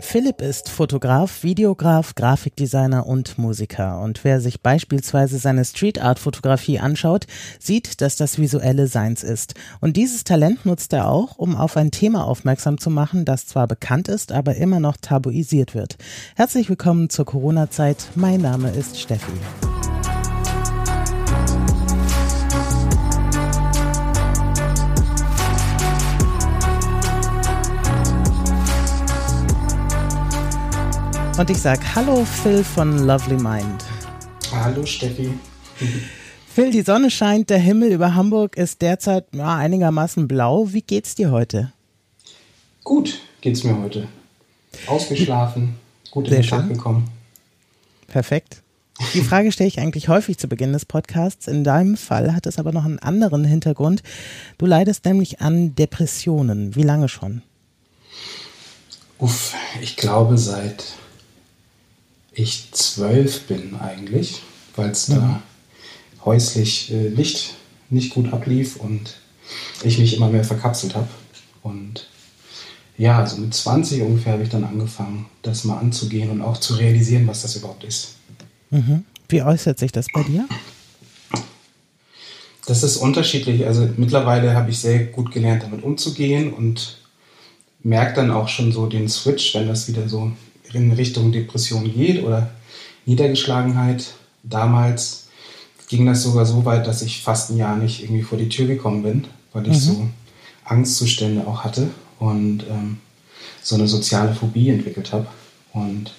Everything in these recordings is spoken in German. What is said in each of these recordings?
Philipp ist Fotograf, Videograf, Grafikdesigner und Musiker. Und wer sich beispielsweise seine Street Art Fotografie anschaut, sieht, dass das visuelle Seins ist. Und dieses Talent nutzt er auch, um auf ein Thema aufmerksam zu machen, das zwar bekannt ist, aber immer noch tabuisiert wird. Herzlich willkommen zur Corona-Zeit. Mein Name ist Steffi. Und ich sage Hallo Phil von Lovely Mind. Hallo Steffi. Phil, die Sonne scheint, der Himmel über Hamburg ist derzeit ja, einigermaßen blau. Wie geht's dir heute? Gut geht's mir heute. Ausgeschlafen, gut in den Tag gekommen. Perfekt. Die Frage stelle ich eigentlich häufig zu Beginn des Podcasts. In deinem Fall hat es aber noch einen anderen Hintergrund. Du leidest nämlich an Depressionen. Wie lange schon? Uff, ich glaube seit ich zwölf bin eigentlich, weil es mhm. da häuslich äh, nicht, nicht gut ablief und ich mich immer mehr verkapselt habe. Und ja, also mit 20 ungefähr habe ich dann angefangen, das mal anzugehen und auch zu realisieren, was das überhaupt ist. Mhm. Wie äußert sich das bei dir? Das ist unterschiedlich. Also mittlerweile habe ich sehr gut gelernt, damit umzugehen und merke dann auch schon so den Switch, wenn das wieder so in Richtung Depression geht oder Niedergeschlagenheit. Damals ging das sogar so weit, dass ich fast ein Jahr nicht irgendwie vor die Tür gekommen bin, weil ich mhm. so Angstzustände auch hatte und ähm, so eine soziale Phobie entwickelt habe. Und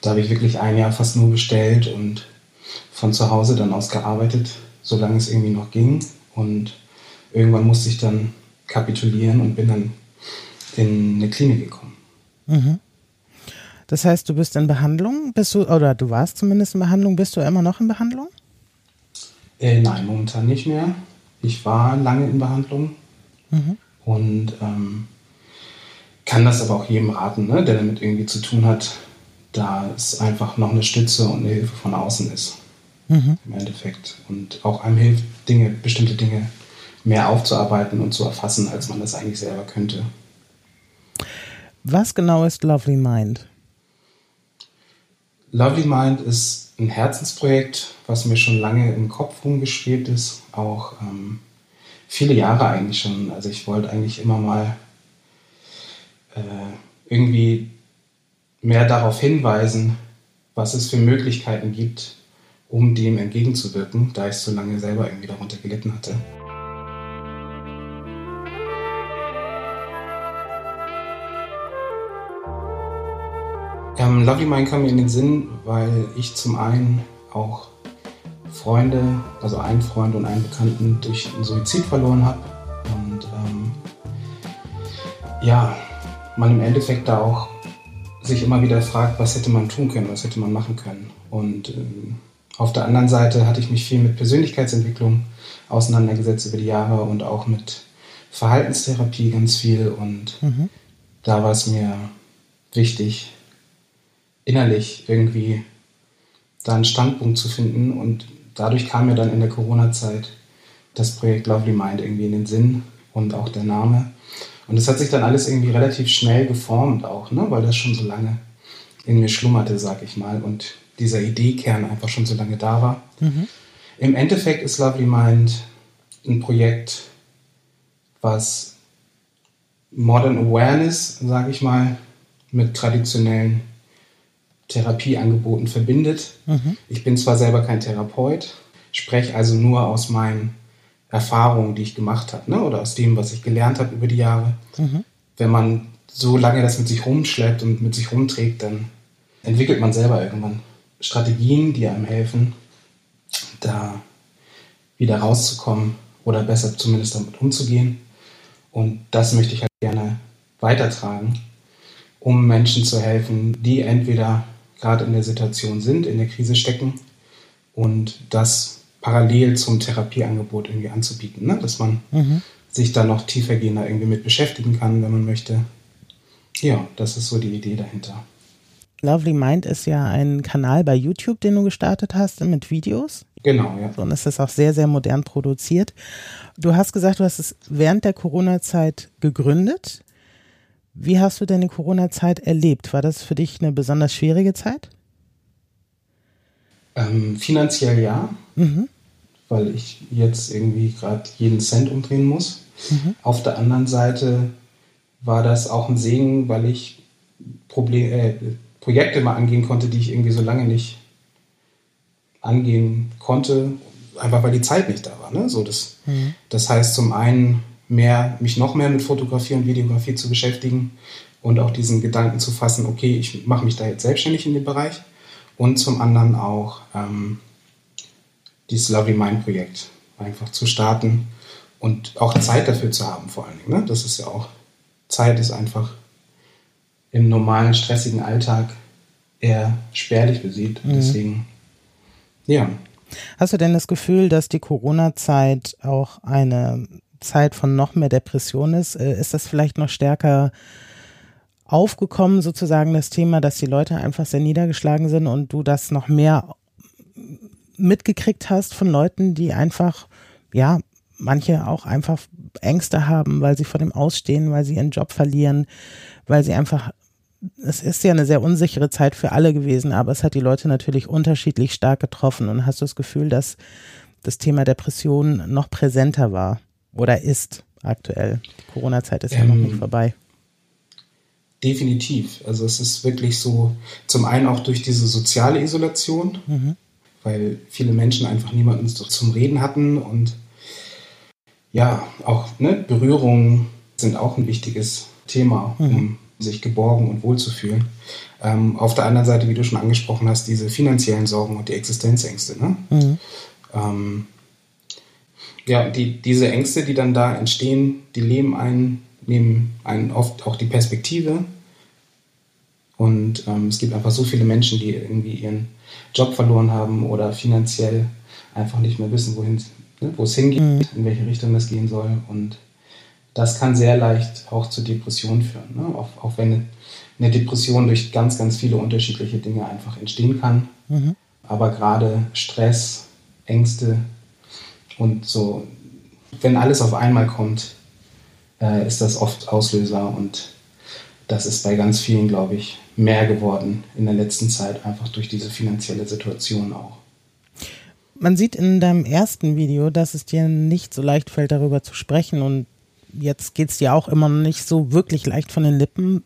da habe ich wirklich ein Jahr fast nur bestellt und von zu Hause dann aus gearbeitet, solange es irgendwie noch ging. Und irgendwann musste ich dann kapitulieren und bin dann in eine Klinik gekommen. Mhm. Das heißt, du bist in Behandlung, bist du, oder du warst zumindest in Behandlung, bist du immer noch in Behandlung? Äh, nein, momentan nicht mehr. Ich war lange in Behandlung mhm. und ähm, kann das aber auch jedem raten, ne, der damit irgendwie zu tun hat, da es einfach noch eine Stütze und eine Hilfe von außen ist. Mhm. Im Endeffekt. Und auch einem hilft, Dinge, bestimmte Dinge mehr aufzuarbeiten und zu erfassen, als man das eigentlich selber könnte. Was genau ist Lovely Mind? Lovely Mind ist ein Herzensprojekt, was mir schon lange im Kopf rumgeschwebt ist, auch ähm, viele Jahre eigentlich schon. Also ich wollte eigentlich immer mal äh, irgendwie mehr darauf hinweisen, was es für Möglichkeiten gibt, um dem entgegenzuwirken, da ich so lange selber irgendwie darunter gelitten hatte. Ähm, Lovely Mind kam mir in den Sinn, weil ich zum einen auch Freunde, also einen Freund und einen Bekannten durch einen Suizid verloren habe. Und ähm, ja, man im Endeffekt da auch sich immer wieder fragt, was hätte man tun können, was hätte man machen können. Und ähm, auf der anderen Seite hatte ich mich viel mit Persönlichkeitsentwicklung auseinandergesetzt über die Jahre und auch mit Verhaltenstherapie ganz viel. Und mhm. da war es mir wichtig, innerlich irgendwie da einen Standpunkt zu finden. Und dadurch kam mir dann in der Corona-Zeit das Projekt Lovely Mind irgendwie in den Sinn und auch der Name. Und es hat sich dann alles irgendwie relativ schnell geformt auch, ne? weil das schon so lange in mir schlummerte, sag ich mal, und dieser Ideekern einfach schon so lange da war. Mhm. Im Endeffekt ist Lovely Mind ein Projekt, was Modern Awareness, sage ich mal, mit traditionellen Therapieangeboten verbindet. Mhm. Ich bin zwar selber kein Therapeut, spreche also nur aus meinen Erfahrungen, die ich gemacht habe, ne? oder aus dem, was ich gelernt habe über die Jahre. Mhm. Wenn man so lange das mit sich rumschleppt und mit sich rumträgt, dann entwickelt man selber irgendwann Strategien, die einem helfen, da wieder rauszukommen oder besser zumindest damit umzugehen. Und das möchte ich halt gerne weitertragen, um Menschen zu helfen, die entweder gerade in der Situation sind, in der Krise stecken und das parallel zum Therapieangebot irgendwie anzubieten, ne? dass man mhm. sich da noch tiefergehender irgendwie mit beschäftigen kann, wenn man möchte. Ja, das ist so die Idee dahinter. Lovely Mind ist ja ein Kanal bei YouTube, den du gestartet hast mit Videos. Genau, ja. und es ist auch sehr, sehr modern produziert. Du hast gesagt, du hast es während der Corona-Zeit gegründet. Wie hast du denn die Corona-Zeit erlebt? War das für dich eine besonders schwierige Zeit? Ähm, finanziell ja, Mhm. weil ich jetzt irgendwie gerade jeden Cent umdrehen muss. Mhm. Auf der anderen Seite war das auch ein Segen, weil ich Problem, äh, Projekte mal angehen konnte, die ich irgendwie so lange nicht angehen konnte, einfach weil die Zeit nicht da war. Ne? So das, das heißt zum einen mehr, mich noch mehr mit Fotografie und Videografie zu beschäftigen und auch diesen Gedanken zu fassen, okay, ich mache mich da jetzt selbstständig in dem Bereich und zum anderen auch ähm, dieses Lovely Mind Projekt einfach zu starten und auch Zeit dafür zu haben vor allen Dingen. Ne? Das ist ja auch, Zeit ist einfach im normalen, stressigen Alltag eher spärlich besieht. Deswegen, ja, Hast du denn das Gefühl, dass die Corona-Zeit auch eine Zeit von noch mehr Depression ist? Äh, Ist das vielleicht noch stärker aufgekommen, sozusagen das Thema, dass die Leute einfach sehr niedergeschlagen sind und du das noch mehr mitgekriegt hast von Leuten, die einfach, ja, manche auch einfach Ängste haben, weil sie vor dem Ausstehen, weil sie ihren Job verlieren, weil sie einfach es ist ja eine sehr unsichere Zeit für alle gewesen, aber es hat die Leute natürlich unterschiedlich stark getroffen. Und hast du das Gefühl, dass das Thema Depression noch präsenter war oder ist aktuell? Die Corona-Zeit ist ja noch Ähm, nicht vorbei. Definitiv. Also es ist wirklich so, zum einen auch durch diese soziale Isolation, weil viele Menschen einfach niemanden zum Reden hatten und ja, auch ne, Berührungen sind auch ein wichtiges Thema, um sich geborgen und wohl zu fühlen. Ähm, auf der anderen Seite, wie du schon angesprochen hast, diese finanziellen Sorgen und die Existenzängste. Ne? Ähm, ja, die, diese Ängste, die dann da entstehen, die leben einen, nehmen einen oft auch die Perspektive. Und ähm, es gibt einfach so viele Menschen, die irgendwie ihren Job verloren haben oder finanziell einfach nicht mehr wissen, wohin, ne, wo es hingeht, in welche Richtung das gehen soll. Und das kann sehr leicht auch zu Depressionen führen. Ne? Auch, auch wenn eine Depression durch ganz, ganz viele unterschiedliche Dinge einfach entstehen kann. Aber gerade Stress, Ängste und so, wenn alles auf einmal kommt, äh, ist das oft Auslöser und das ist bei ganz vielen, glaube ich, mehr geworden in der letzten Zeit, einfach durch diese finanzielle Situation auch. Man sieht in deinem ersten Video, dass es dir nicht so leicht fällt, darüber zu sprechen und jetzt geht's dir auch immer noch nicht so wirklich leicht von den Lippen,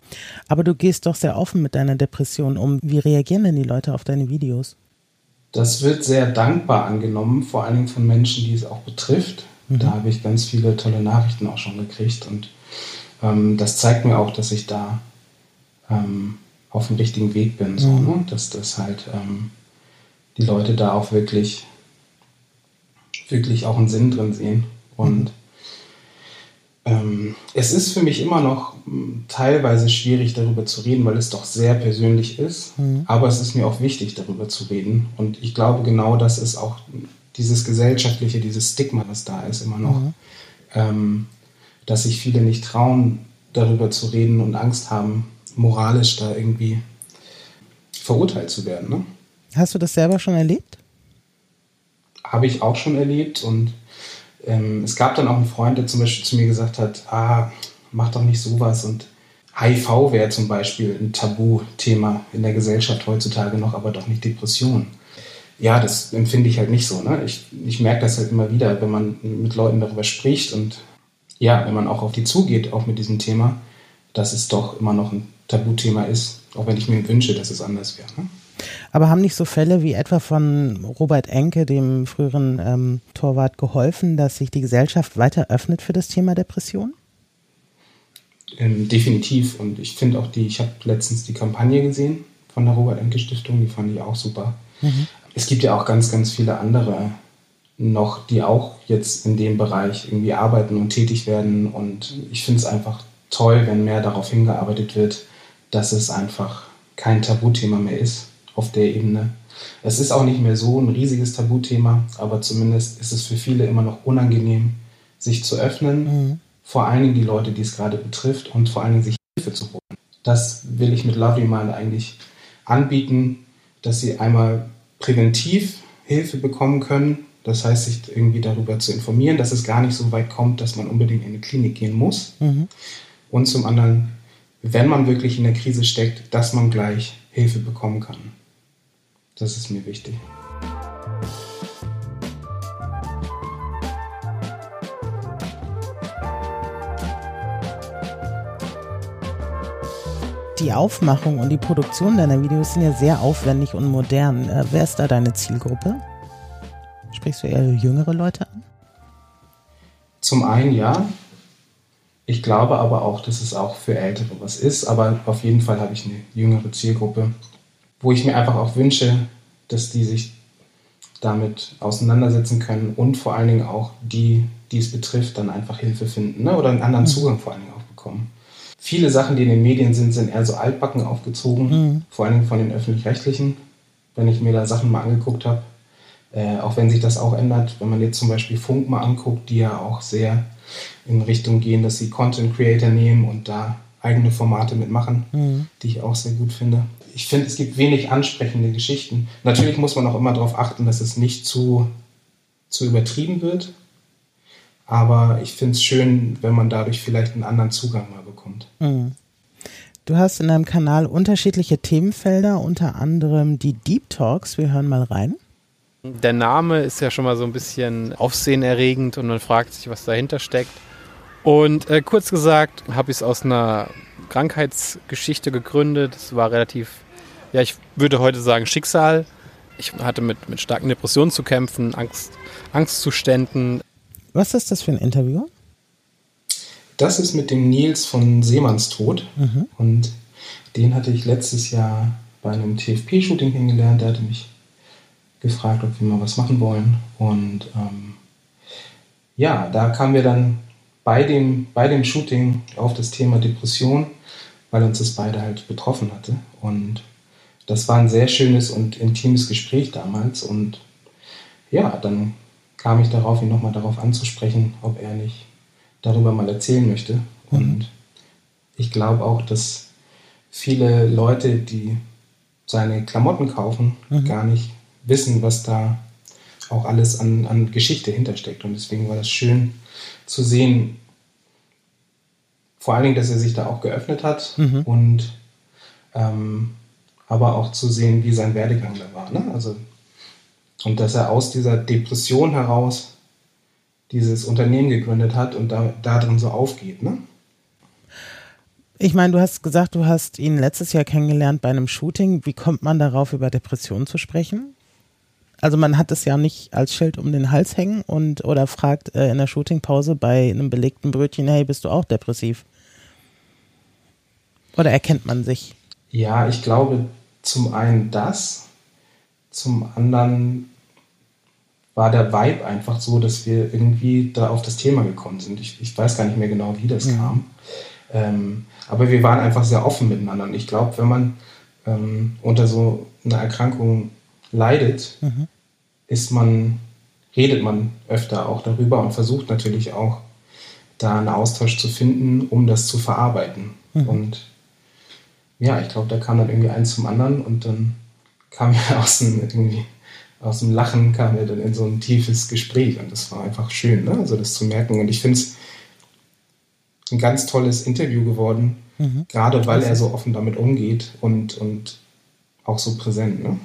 aber du gehst doch sehr offen mit deiner Depression um. Wie reagieren denn die Leute auf deine Videos? Das wird sehr dankbar angenommen, vor allen Dingen von Menschen, die es auch betrifft. Da habe ich ganz viele tolle Nachrichten auch schon gekriegt und ähm, das zeigt mir auch, dass ich da ähm, auf dem richtigen Weg bin, so, ne? dass das halt ähm, die Leute da auch wirklich, wirklich auch einen Sinn drin sehen und ähm, es ist für mich immer noch m, teilweise schwierig, darüber zu reden, weil es doch sehr persönlich ist. Aber es ist mir auch wichtig, darüber zu reden. Und ich glaube, genau das ist auch dieses gesellschaftliche, dieses Stigma, was da ist, immer noch, ähm, dass sich viele nicht trauen, darüber zu reden und Angst haben, moralisch da irgendwie verurteilt zu werden. Ne? Hast du das selber schon erlebt? habe ich auch schon erlebt und ähm, es gab dann auch einen Freund, der zum Beispiel zu mir gesagt hat, ah, mach doch nicht sowas und HIV wäre zum Beispiel ein Tabuthema in der Gesellschaft heutzutage noch, aber doch nicht Depression. Ja, das empfinde ich halt nicht so. Ne? Ich, ich merke das halt immer wieder, wenn man mit Leuten darüber spricht und ja, wenn man auch auf die zugeht, auch mit diesem Thema, dass es doch immer noch ein Tabuthema ist, auch wenn ich mir wünsche, dass es anders wäre. Ne? Aber haben nicht so Fälle wie etwa von Robert Enke, dem früheren ähm, Torwart, geholfen, dass sich die Gesellschaft weiter öffnet für das Thema Depression? Ähm, definitiv. Und ich finde auch die, ich habe letztens die Kampagne gesehen von der Robert-Enke-Stiftung, die fand ich auch super. Es gibt ja auch ganz, ganz viele andere noch, die auch jetzt in dem Bereich irgendwie arbeiten und tätig werden. Und ich finde es einfach toll, wenn mehr darauf hingearbeitet wird, dass es einfach kein Tabuthema mehr ist auf der Ebene. Es ist auch nicht mehr so ein riesiges Tabuthema, aber zumindest ist es für viele immer noch unangenehm, sich zu öffnen. Vor allen Dingen die Leute, die es gerade betrifft und vor allen Dingen sich Hilfe zu holen. Das will ich mit Lovely Mind eigentlich anbieten, dass sie einmal präventiv Hilfe bekommen können. Das heißt, sich irgendwie darüber zu informieren, dass es gar nicht so weit kommt, dass man unbedingt in eine Klinik gehen muss. Mhm. Und zum anderen, wenn man wirklich in der Krise steckt, dass man gleich Hilfe bekommen kann. Das ist mir wichtig. die Aufmachung und die Produktion deiner Videos sind ja sehr aufwendig und modern. Äh, wer ist da deine Zielgruppe? Sprichst du eher jüngere Leute an? Zum einen ja. Ich glaube aber auch, dass es auch für Ältere was ist. Aber auf jeden Fall habe ich eine jüngere Zielgruppe, wo ich mir einfach auch wünsche, dass die sich damit auseinandersetzen können und vor allen Dingen auch die, die es betrifft, dann einfach Hilfe finden ne? oder einen anderen mhm. Zugang vor allen Dingen auch bekommen viele Sachen, die in den Medien sind, sind eher so altbacken aufgezogen, mhm. vor allem von den öffentlich-rechtlichen, wenn ich mir da Sachen mal angeguckt habe. Äh, auch wenn sich das auch ändert, wenn man jetzt zum Beispiel Funk mal anguckt, die ja auch sehr in Richtung gehen, dass sie Content Creator nehmen und da eigene Formate mitmachen, mhm. die ich auch sehr gut finde. Ich finde, es gibt wenig ansprechende Geschichten. Natürlich muss man auch immer darauf achten, dass es nicht zu, zu übertrieben wird. Aber ich finde es schön, wenn man dadurch vielleicht einen anderen Zugang mal bekommt. Mhm. Du hast in deinem Kanal unterschiedliche Themenfelder, unter anderem die Deep Talks. Wir hören mal rein. Der Name ist ja schon mal so ein bisschen aufsehenerregend und man fragt sich, was dahinter steckt. Und äh, kurz gesagt habe ich es aus einer Krankheitsgeschichte gegründet. Es war relativ, ja, ich würde heute sagen Schicksal. Ich hatte mit, mit starken Depressionen zu kämpfen, Angst, Angstzuständen. Was ist das für ein Interview? Das ist mit dem Nils von Seemannstod. Mhm. Und den hatte ich letztes Jahr bei einem TFP-Shooting kennengelernt. Der hatte mich gefragt, ob wir mal was machen wollen. Und ähm, ja, da kamen wir dann bei dem, bei dem Shooting auf das Thema Depression, weil uns das beide halt betroffen hatte. Und das war ein sehr schönes und intimes Gespräch damals. Und ja, dann kam ich darauf, ihn nochmal darauf anzusprechen, ob er nicht darüber mal erzählen möchte. Mhm. Und ich glaube auch, dass viele Leute, die seine Klamotten kaufen, mhm. gar nicht wissen, was da auch alles an, an Geschichte hintersteckt. Und deswegen war das schön zu sehen, vor allen Dingen, dass er sich da auch geöffnet hat mhm. und ähm, aber auch zu sehen, wie sein Werdegang da war. Ne? Also, und dass er aus dieser Depression heraus dieses Unternehmen gegründet hat und da, darin so aufgeht, ne? Ich meine, du hast gesagt, du hast ihn letztes Jahr kennengelernt bei einem Shooting. Wie kommt man darauf, über Depressionen zu sprechen? Also man hat es ja nicht als Schild um den Hals hängen und oder fragt äh, in der Shootingpause bei einem belegten Brötchen, hey, bist du auch depressiv? Oder erkennt man sich? Ja, ich glaube zum einen das, zum anderen war der Vibe einfach so, dass wir irgendwie da auf das Thema gekommen sind. Ich, ich weiß gar nicht mehr genau, wie das mhm. kam. Ähm, aber wir waren einfach sehr offen miteinander. Und ich glaube, wenn man ähm, unter so einer Erkrankung leidet, mhm. ist man, redet man öfter auch darüber und versucht natürlich auch, da einen Austausch zu finden, um das zu verarbeiten. Mhm. Und ja, ich glaube, da kam dann irgendwie eins zum anderen und dann kam ja außen irgendwie aus dem Lachen kam er dann in so ein tiefes Gespräch und das war einfach schön, ne? also das zu merken. Und ich finde es ein ganz tolles Interview geworden, mhm. gerade weil er so offen damit umgeht und, und auch so präsent. Ne?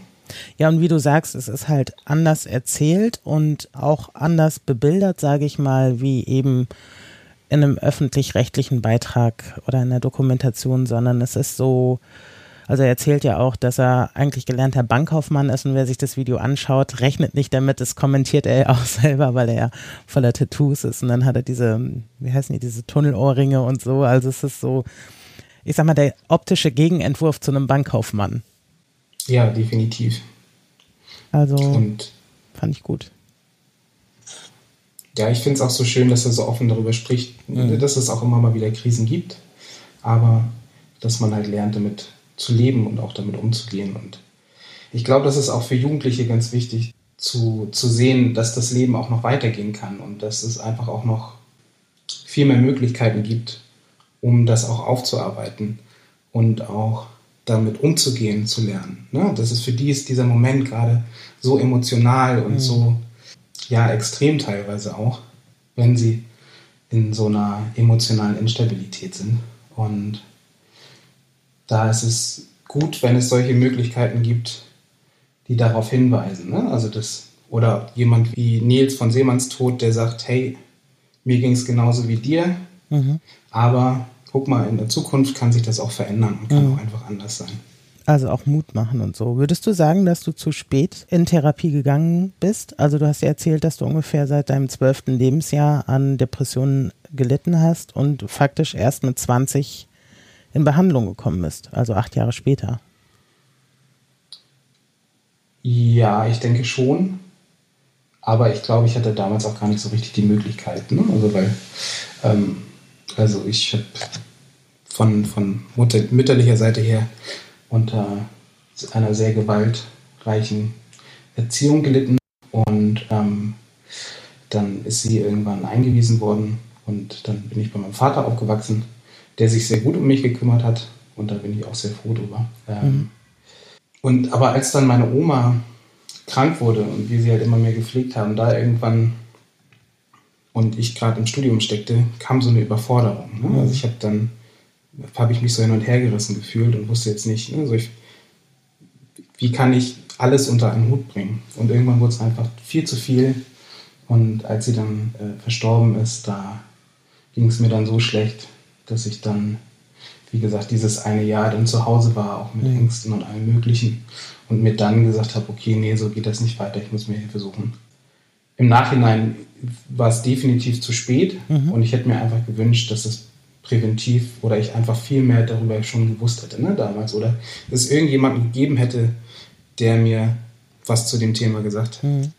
Ja, und wie du sagst, es ist halt anders erzählt und auch anders bebildert, sage ich mal, wie eben in einem öffentlich-rechtlichen Beitrag oder in der Dokumentation, sondern es ist so, also er erzählt ja auch, dass er eigentlich gelernter Bankkaufmann ist und wer sich das Video anschaut, rechnet nicht damit, das kommentiert er ja auch selber, weil er ja voller Tattoos ist und dann hat er diese, wie heißen die, diese Tunnelohrringe und so. Also es ist so, ich sag mal, der optische Gegenentwurf zu einem Bankkaufmann. Ja, definitiv. Also und fand ich gut. Ja, ich finde es auch so schön, dass er so offen darüber spricht, mhm. dass es auch immer mal wieder Krisen gibt, aber dass man halt lernt, damit zu leben und auch damit umzugehen. Und ich glaube, das ist auch für Jugendliche ganz wichtig zu, zu sehen, dass das Leben auch noch weitergehen kann und dass es einfach auch noch viel mehr Möglichkeiten gibt, um das auch aufzuarbeiten und auch damit umzugehen zu lernen. Ne? Das ist für die ist dieser Moment gerade so emotional und mhm. so ja extrem teilweise auch, wenn sie in so einer emotionalen Instabilität sind. Und da ist es gut, wenn es solche Möglichkeiten gibt, die darauf hinweisen. Ne? Also das, oder jemand wie Nils von Seemannstod, der sagt, hey, mir ging es genauso wie dir, mhm. aber guck mal, in der Zukunft kann sich das auch verändern und kann mhm. auch einfach anders sein. Also auch Mut machen und so. Würdest du sagen, dass du zu spät in Therapie gegangen bist? Also du hast ja erzählt, dass du ungefähr seit deinem zwölften Lebensjahr an Depressionen gelitten hast und faktisch erst mit 20 in Behandlung gekommen bist, also acht Jahre später. Ja, ich denke schon. Aber ich glaube, ich hatte damals auch gar nicht so richtig die Möglichkeit. Ne? Also, weil, ähm, also ich habe von, von Mutter, mütterlicher Seite her unter einer sehr gewaltreichen Erziehung gelitten und ähm, dann ist sie irgendwann eingewiesen worden und dann bin ich bei meinem Vater aufgewachsen, der sich sehr gut um mich gekümmert hat und da bin ich auch sehr froh drüber. Ähm, mhm. Und aber als dann meine Oma krank wurde und wir sie halt immer mehr gepflegt haben, da irgendwann und ich gerade im Studium steckte, kam so eine Überforderung. Ne? Also ich habe dann habe ich mich so hin und her gerissen gefühlt und wusste jetzt nicht, ne, so ich, wie kann ich alles unter einen Hut bringen. Und irgendwann wurde es einfach viel zu viel. Und als sie dann äh, verstorben ist, da ging es mir dann so schlecht, dass ich dann, wie gesagt, dieses eine Jahr dann zu Hause war, auch mit mhm. Ängsten und allem Möglichen. Und mir dann gesagt habe, okay, nee, so geht das nicht weiter, ich muss mir Hilfe suchen. Im Nachhinein war es definitiv zu spät mhm. und ich hätte mir einfach gewünscht, dass es präventiv oder ich einfach viel mehr darüber schon gewusst hätte ne, damals oder es irgendjemanden gegeben hätte, der mir was zu dem Thema gesagt hat. Mhm.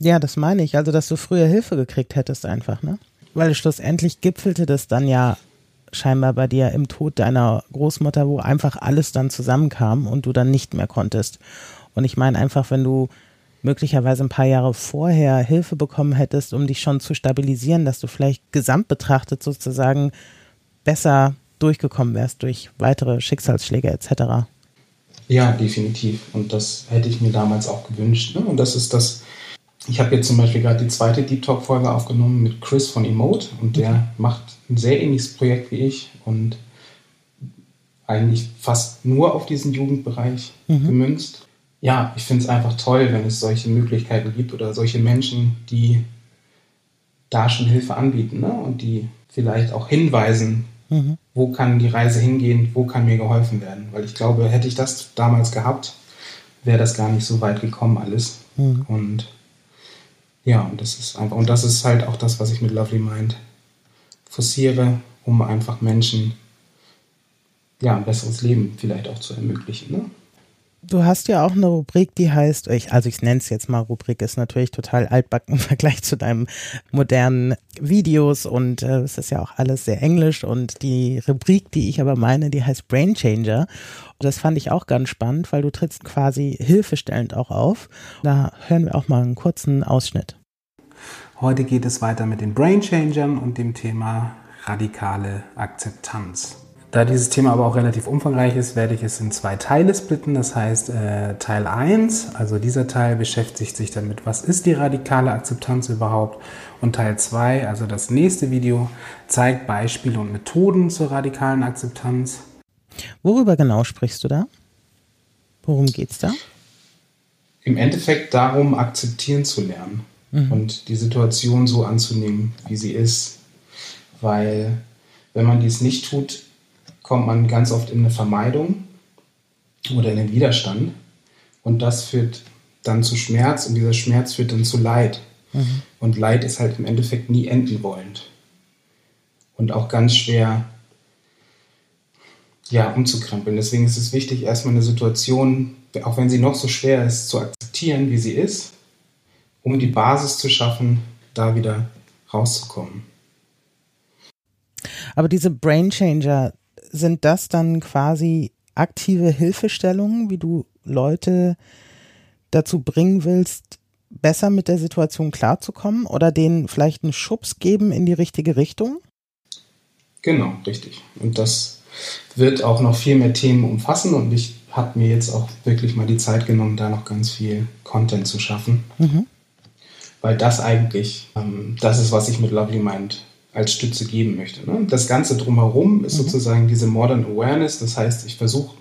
Ja, das meine ich. Also, dass du früher Hilfe gekriegt hättest einfach, ne? Weil schlussendlich gipfelte das dann ja scheinbar bei dir im Tod deiner Großmutter, wo einfach alles dann zusammenkam und du dann nicht mehr konntest. Und ich meine einfach, wenn du möglicherweise ein paar Jahre vorher Hilfe bekommen hättest, um dich schon zu stabilisieren, dass du vielleicht gesamt betrachtet sozusagen besser durchgekommen wärst durch weitere Schicksalsschläge etc. Ja, definitiv. Und das hätte ich mir damals auch gewünscht. Ne? Und das ist das, ich habe jetzt zum Beispiel gerade die zweite Deep Talk-Folge aufgenommen mit Chris von Emote und der macht ein sehr ähnliches Projekt wie ich und eigentlich fast nur auf diesen Jugendbereich mhm. gemünzt. Ja, ich finde es einfach toll, wenn es solche Möglichkeiten gibt oder solche Menschen, die da schon Hilfe anbieten ne? und die vielleicht auch hinweisen, Mhm. Wo kann die Reise hingehen? Wo kann mir geholfen werden? Weil ich glaube, hätte ich das damals gehabt, wäre das gar nicht so weit gekommen alles. Mhm. Und ja, und das ist einfach, und das ist halt auch das, was ich mit Lovely Mind forciere, um einfach Menschen ja, ein besseres Leben vielleicht auch zu ermöglichen. Ne? Du hast ja auch eine Rubrik, die heißt, ich, also ich nenne es jetzt mal Rubrik, ist natürlich total altbacken im Vergleich zu deinem modernen Videos und äh, es ist ja auch alles sehr englisch und die Rubrik, die ich aber meine, die heißt Brain Changer. Und das fand ich auch ganz spannend, weil du trittst quasi hilfestellend auch auf. Da hören wir auch mal einen kurzen Ausschnitt. Heute geht es weiter mit den Brain Changern und dem Thema radikale Akzeptanz. Da dieses Thema aber auch relativ umfangreich ist, werde ich es in zwei Teile splitten. Das heißt, äh, Teil 1, also dieser Teil beschäftigt sich damit, was ist die radikale Akzeptanz überhaupt? Und Teil 2, also das nächste Video, zeigt Beispiele und Methoden zur radikalen Akzeptanz. Worüber genau sprichst du da? Worum geht es da? Im Endeffekt darum, akzeptieren zu lernen mhm. und die Situation so anzunehmen, wie sie ist. Weil wenn man dies nicht tut, kommt man ganz oft in eine Vermeidung oder in den Widerstand. Und das führt dann zu Schmerz und dieser Schmerz führt dann zu Leid. Mhm. Und Leid ist halt im Endeffekt nie enden wollend. Und auch ganz schwer ja, umzukrempeln. Deswegen ist es wichtig, erstmal eine Situation, auch wenn sie noch so schwer ist, zu akzeptieren, wie sie ist, um die Basis zu schaffen, da wieder rauszukommen. Aber diese Brain Changer, sind das dann quasi aktive Hilfestellungen, wie du Leute dazu bringen willst, besser mit der Situation klarzukommen oder denen vielleicht einen Schubs geben in die richtige Richtung? Genau, richtig. Und das wird auch noch viel mehr Themen umfassen und ich habe mir jetzt auch wirklich mal die Zeit genommen, da noch ganz viel Content zu schaffen. Mhm. Weil das eigentlich, ähm, das ist, was ich mit Lovely Mind als Stütze geben möchte. Ne? Das Ganze drumherum ist mhm. sozusagen diese Modern Awareness. Das heißt, ich versuche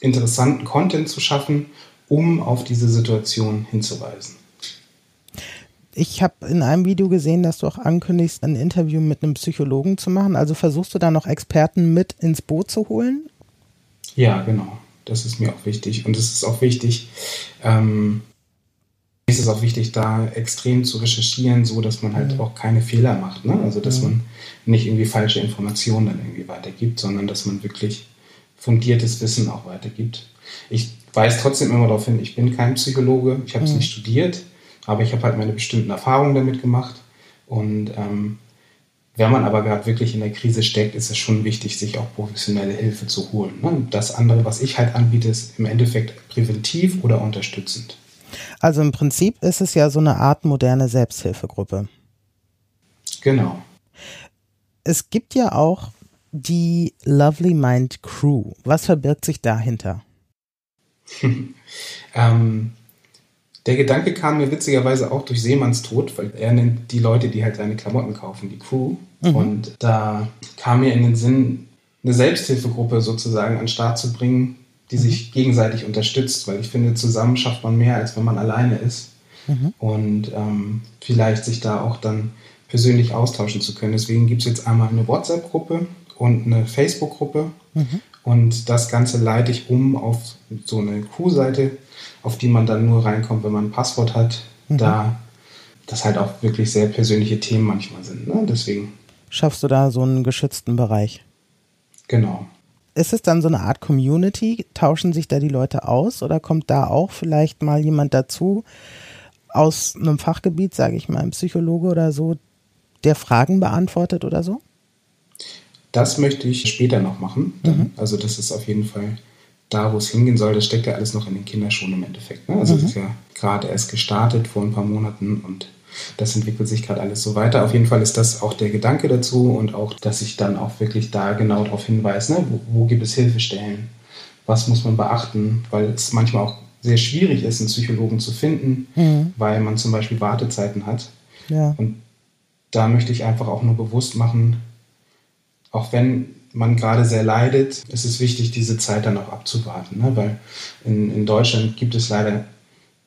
interessanten Content zu schaffen, um auf diese Situation hinzuweisen. Ich habe in einem Video gesehen, dass du auch ankündigst, ein Interview mit einem Psychologen zu machen. Also versuchst du da noch Experten mit ins Boot zu holen? Ja, genau. Das ist mir auch wichtig. Und es ist auch wichtig, ähm, ist es auch wichtig, da extrem zu recherchieren, so dass man halt mhm. auch keine Fehler macht. Ne? Also dass mhm. man nicht irgendwie falsche Informationen dann irgendwie weitergibt, sondern dass man wirklich fundiertes Wissen auch weitergibt. Ich weise trotzdem immer darauf hin, ich bin kein Psychologe, ich habe es mhm. nicht studiert, aber ich habe halt meine bestimmten Erfahrungen damit gemacht. Und ähm, wenn man aber gerade wirklich in der Krise steckt, ist es schon wichtig, sich auch professionelle Hilfe zu holen. Ne? Das andere, was ich halt anbiete, ist im Endeffekt präventiv oder unterstützend. Also im Prinzip ist es ja so eine Art moderne Selbsthilfegruppe. Genau. Es gibt ja auch die Lovely Mind Crew. Was verbirgt sich dahinter? ähm, der Gedanke kam mir witzigerweise auch durch Seemanns Tod, weil er nennt die Leute, die halt seine Klamotten kaufen, die Crew. Mhm. Und da kam mir in den Sinn, eine Selbsthilfegruppe sozusagen an den Start zu bringen, die mhm. sich gegenseitig unterstützt, weil ich finde, zusammen schafft man mehr, als wenn man alleine ist. Mhm. Und ähm, vielleicht sich da auch dann persönlich austauschen zu können. Deswegen gibt es jetzt einmal eine WhatsApp-Gruppe und eine Facebook-Gruppe. Mhm. Und das Ganze leite ich um auf so eine Crew-Seite, auf die man dann nur reinkommt, wenn man ein Passwort hat, mhm. da das halt auch wirklich sehr persönliche Themen manchmal sind. Ne? Deswegen. Schaffst du da so einen geschützten Bereich? Genau. Ist es dann so eine Art Community? Tauschen sich da die Leute aus oder kommt da auch vielleicht mal jemand dazu aus einem Fachgebiet, sage ich mal, ein Psychologe oder so, der Fragen beantwortet oder so? Das möchte ich später noch machen. Mhm. Also das ist auf jeden Fall da, wo es hingehen soll, das steckt ja alles noch in den Kinderschuhen im Endeffekt. Ne? Also mhm. das ist ja gerade erst gestartet vor ein paar Monaten und das entwickelt sich gerade alles so weiter. Auf jeden Fall ist das auch der Gedanke dazu und auch, dass ich dann auch wirklich da genau darauf hinweise, ne? wo, wo gibt es Hilfestellen, was muss man beachten, weil es manchmal auch sehr schwierig ist, einen Psychologen zu finden, mhm. weil man zum Beispiel Wartezeiten hat. Ja. Und da möchte ich einfach auch nur bewusst machen, auch wenn man gerade sehr leidet, ist es wichtig, diese Zeit dann auch abzuwarten. Ne? Weil in, in Deutschland gibt es leider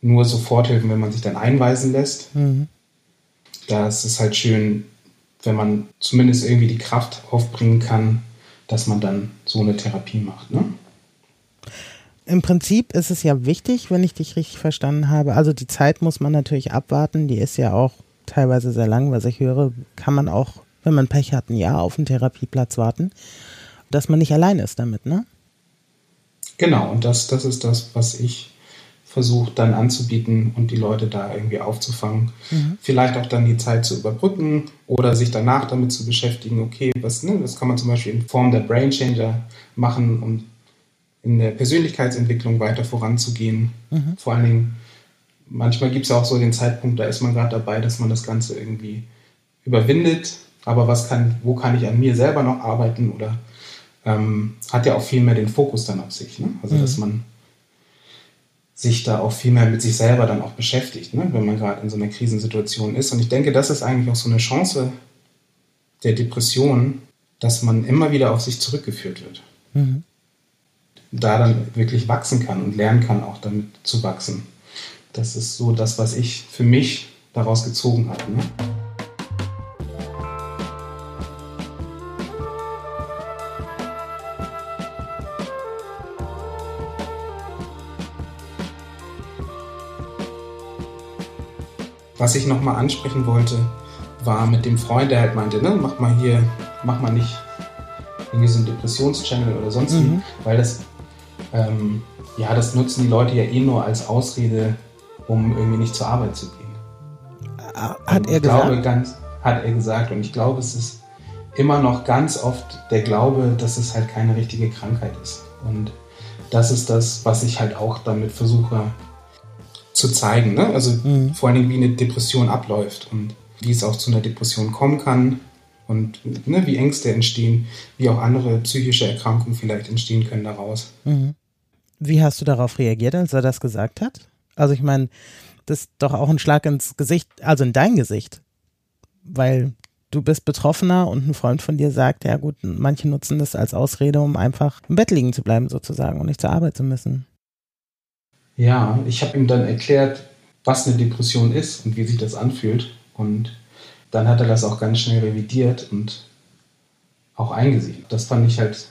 nur Soforthilfen, wenn man sich dann einweisen lässt. Mhm. Da ist es halt schön, wenn man zumindest irgendwie die Kraft aufbringen kann, dass man dann so eine Therapie macht. Ne? Im Prinzip ist es ja wichtig, wenn ich dich richtig verstanden habe. Also die Zeit muss man natürlich abwarten. Die ist ja auch teilweise sehr lang. Was ich höre, kann man auch wenn man Pech hat, ein Jahr auf einen Therapieplatz warten, dass man nicht allein ist damit, ne? Genau, und das, das ist das, was ich versuche dann anzubieten und die Leute da irgendwie aufzufangen. Mhm. Vielleicht auch dann die Zeit zu überbrücken oder sich danach damit zu beschäftigen, okay, was, ne, das kann man zum Beispiel in Form der Brain Changer machen, um in der Persönlichkeitsentwicklung weiter voranzugehen. Mhm. Vor allen Dingen, manchmal gibt es auch so den Zeitpunkt, da ist man gerade dabei, dass man das Ganze irgendwie überwindet aber was kann, wo kann ich an mir selber noch arbeiten oder ähm, hat ja auch viel mehr den Fokus dann auf sich. Ne? Also mhm. dass man sich da auch viel mehr mit sich selber dann auch beschäftigt, ne? wenn man gerade in so einer Krisensituation ist. Und ich denke, das ist eigentlich auch so eine Chance der Depression, dass man immer wieder auf sich zurückgeführt wird. Mhm. Da dann wirklich wachsen kann und lernen kann, auch damit zu wachsen. Das ist so das, was ich für mich daraus gezogen habe. Ne? Was ich nochmal ansprechen wollte, war mit dem Freund, der halt meinte, ne, mach mal hier, mach mal nicht irgendwie so ein Depressionschannel oder sonst wie, mhm. weil das, ähm, ja, das nutzen die Leute ja eh nur als Ausrede, um irgendwie nicht zur Arbeit zu gehen. Hat er gesagt? Glaube, ganz, hat er gesagt. Und ich glaube, es ist immer noch ganz oft der Glaube, dass es halt keine richtige Krankheit ist. Und das ist das, was ich halt auch damit versuche zu zeigen. Ne? Also mhm. vor allen Dingen, wie eine Depression abläuft und wie es auch zu einer Depression kommen kann und ne, wie Ängste entstehen, wie auch andere psychische Erkrankungen vielleicht entstehen können daraus. Mhm. Wie hast du darauf reagiert, als er das gesagt hat? Also ich meine, das ist doch auch ein Schlag ins Gesicht, also in dein Gesicht, weil du bist Betroffener und ein Freund von dir sagt, ja gut, manche nutzen das als Ausrede, um einfach im Bett liegen zu bleiben sozusagen und nicht zur Arbeit zu müssen. Ja, ich habe ihm dann erklärt, was eine Depression ist und wie sich das anfühlt und dann hat er das auch ganz schnell revidiert und auch eingesehen. Das fand ich halt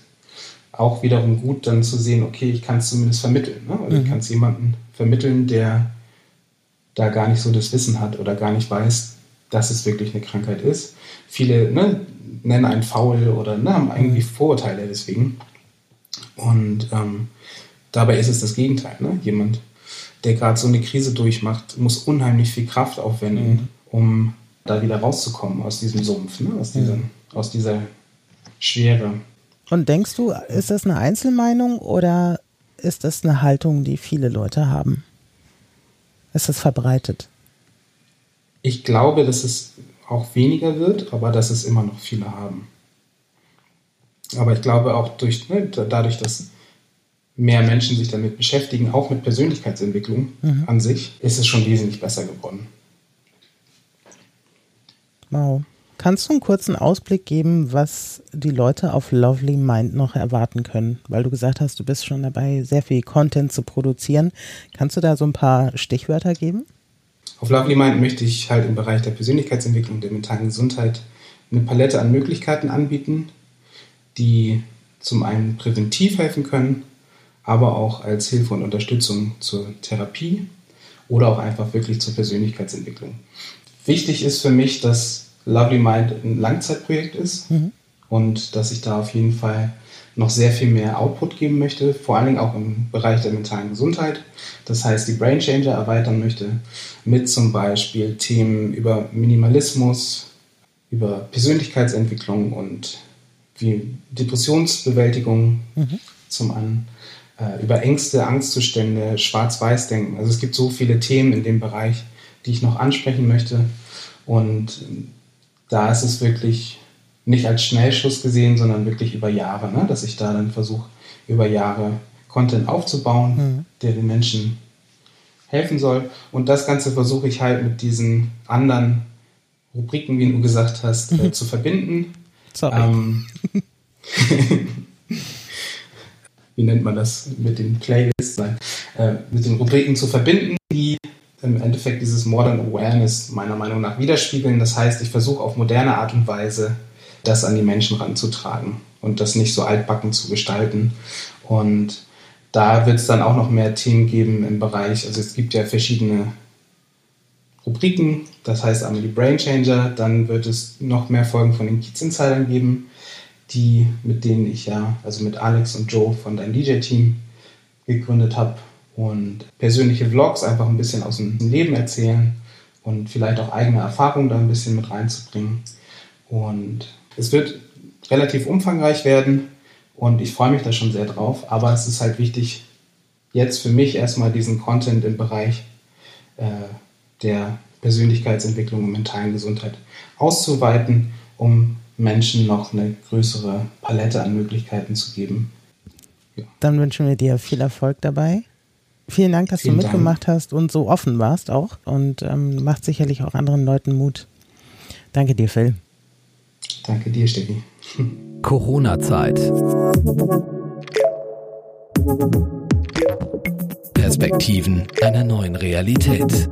auch wiederum gut, dann zu sehen, okay, ich kann es zumindest vermitteln. Ne? Also mhm. ich kann es jemandem vermitteln, der da gar nicht so das Wissen hat oder gar nicht weiß, dass es wirklich eine Krankheit ist. Viele ne, nennen einen faul oder ne, haben irgendwie mhm. Vorurteile deswegen. Und ähm, dabei ist es das Gegenteil. Ne? Jemand, der gerade so eine Krise durchmacht, muss unheimlich viel Kraft aufwenden, mhm. um da wieder rauszukommen aus diesem Sumpf, ne? aus, dieser, mhm. aus dieser Schwere. Und denkst du, ist das eine Einzelmeinung oder ist das eine Haltung, die viele Leute haben? Ist das verbreitet? Ich glaube, dass es auch weniger wird, aber dass es immer noch viele haben. Aber ich glaube auch durch, ne, dadurch, dass mehr Menschen sich damit beschäftigen, auch mit Persönlichkeitsentwicklung mhm. an sich, ist es schon wesentlich besser geworden. Wow. Kannst du einen kurzen Ausblick geben, was die Leute auf Lovely Mind noch erwarten können? Weil du gesagt hast, du bist schon dabei, sehr viel Content zu produzieren. Kannst du da so ein paar Stichwörter geben? Auf Lovely Mind möchte ich halt im Bereich der Persönlichkeitsentwicklung, der mentalen Gesundheit eine Palette an Möglichkeiten anbieten, die zum einen präventiv helfen können, aber auch als Hilfe und Unterstützung zur Therapie oder auch einfach wirklich zur Persönlichkeitsentwicklung. Wichtig ist für mich, dass Lovely Mind ein Langzeitprojekt ist mhm. und dass ich da auf jeden Fall noch sehr viel mehr Output geben möchte, vor allen Dingen auch im Bereich der mentalen Gesundheit. Das heißt, die Brain Changer erweitern möchte mit zum Beispiel Themen über Minimalismus, über Persönlichkeitsentwicklung und wie Depressionsbewältigung mhm. zum einen, äh, über Ängste, Angstzustände, Schwarz-Weiß-Denken. Also es gibt so viele Themen in dem Bereich, die ich noch ansprechen möchte. Und da ist es wirklich nicht als Schnellschuss gesehen, sondern wirklich über Jahre, ne? dass ich da dann versuche, über Jahre Content aufzubauen, mhm. der den Menschen helfen soll. Und das Ganze versuche ich halt mit diesen anderen Rubriken, wie du gesagt hast, äh, mhm. äh, zu verbinden. Sorry. Ähm, wie nennt man das? Mit den Playlists, nein, äh, mit den Rubriken zu verbinden, die im Endeffekt dieses Modern Awareness meiner Meinung nach widerspiegeln. Das heißt, ich versuche auf moderne Art und Weise das an die Menschen ranzutragen und das nicht so altbacken zu gestalten. Und da wird es dann auch noch mehr Themen geben im Bereich, also es gibt ja verschiedene Rubriken, das heißt einmal die Brain Changer, dann wird es noch mehr Folgen von den Kiez Insidern geben, die, mit denen ich ja, also mit Alex und Joe von deinem DJ-Team gegründet habe und persönliche Vlogs einfach ein bisschen aus dem Leben erzählen und vielleicht auch eigene Erfahrungen da ein bisschen mit reinzubringen. Und es wird relativ umfangreich werden und ich freue mich da schon sehr drauf, aber es ist halt wichtig, jetzt für mich erstmal diesen Content im Bereich äh, der Persönlichkeitsentwicklung und mentalen Gesundheit auszuweiten, um Menschen noch eine größere Palette an Möglichkeiten zu geben. Ja. Dann wünschen wir dir viel Erfolg dabei. Vielen Dank, dass Vielen du mitgemacht Dank. hast und so offen warst auch und ähm, macht sicherlich auch anderen Leuten Mut. Danke dir, Phil. Danke dir, Steffi. Corona-Zeit. Perspektiven einer neuen Realität.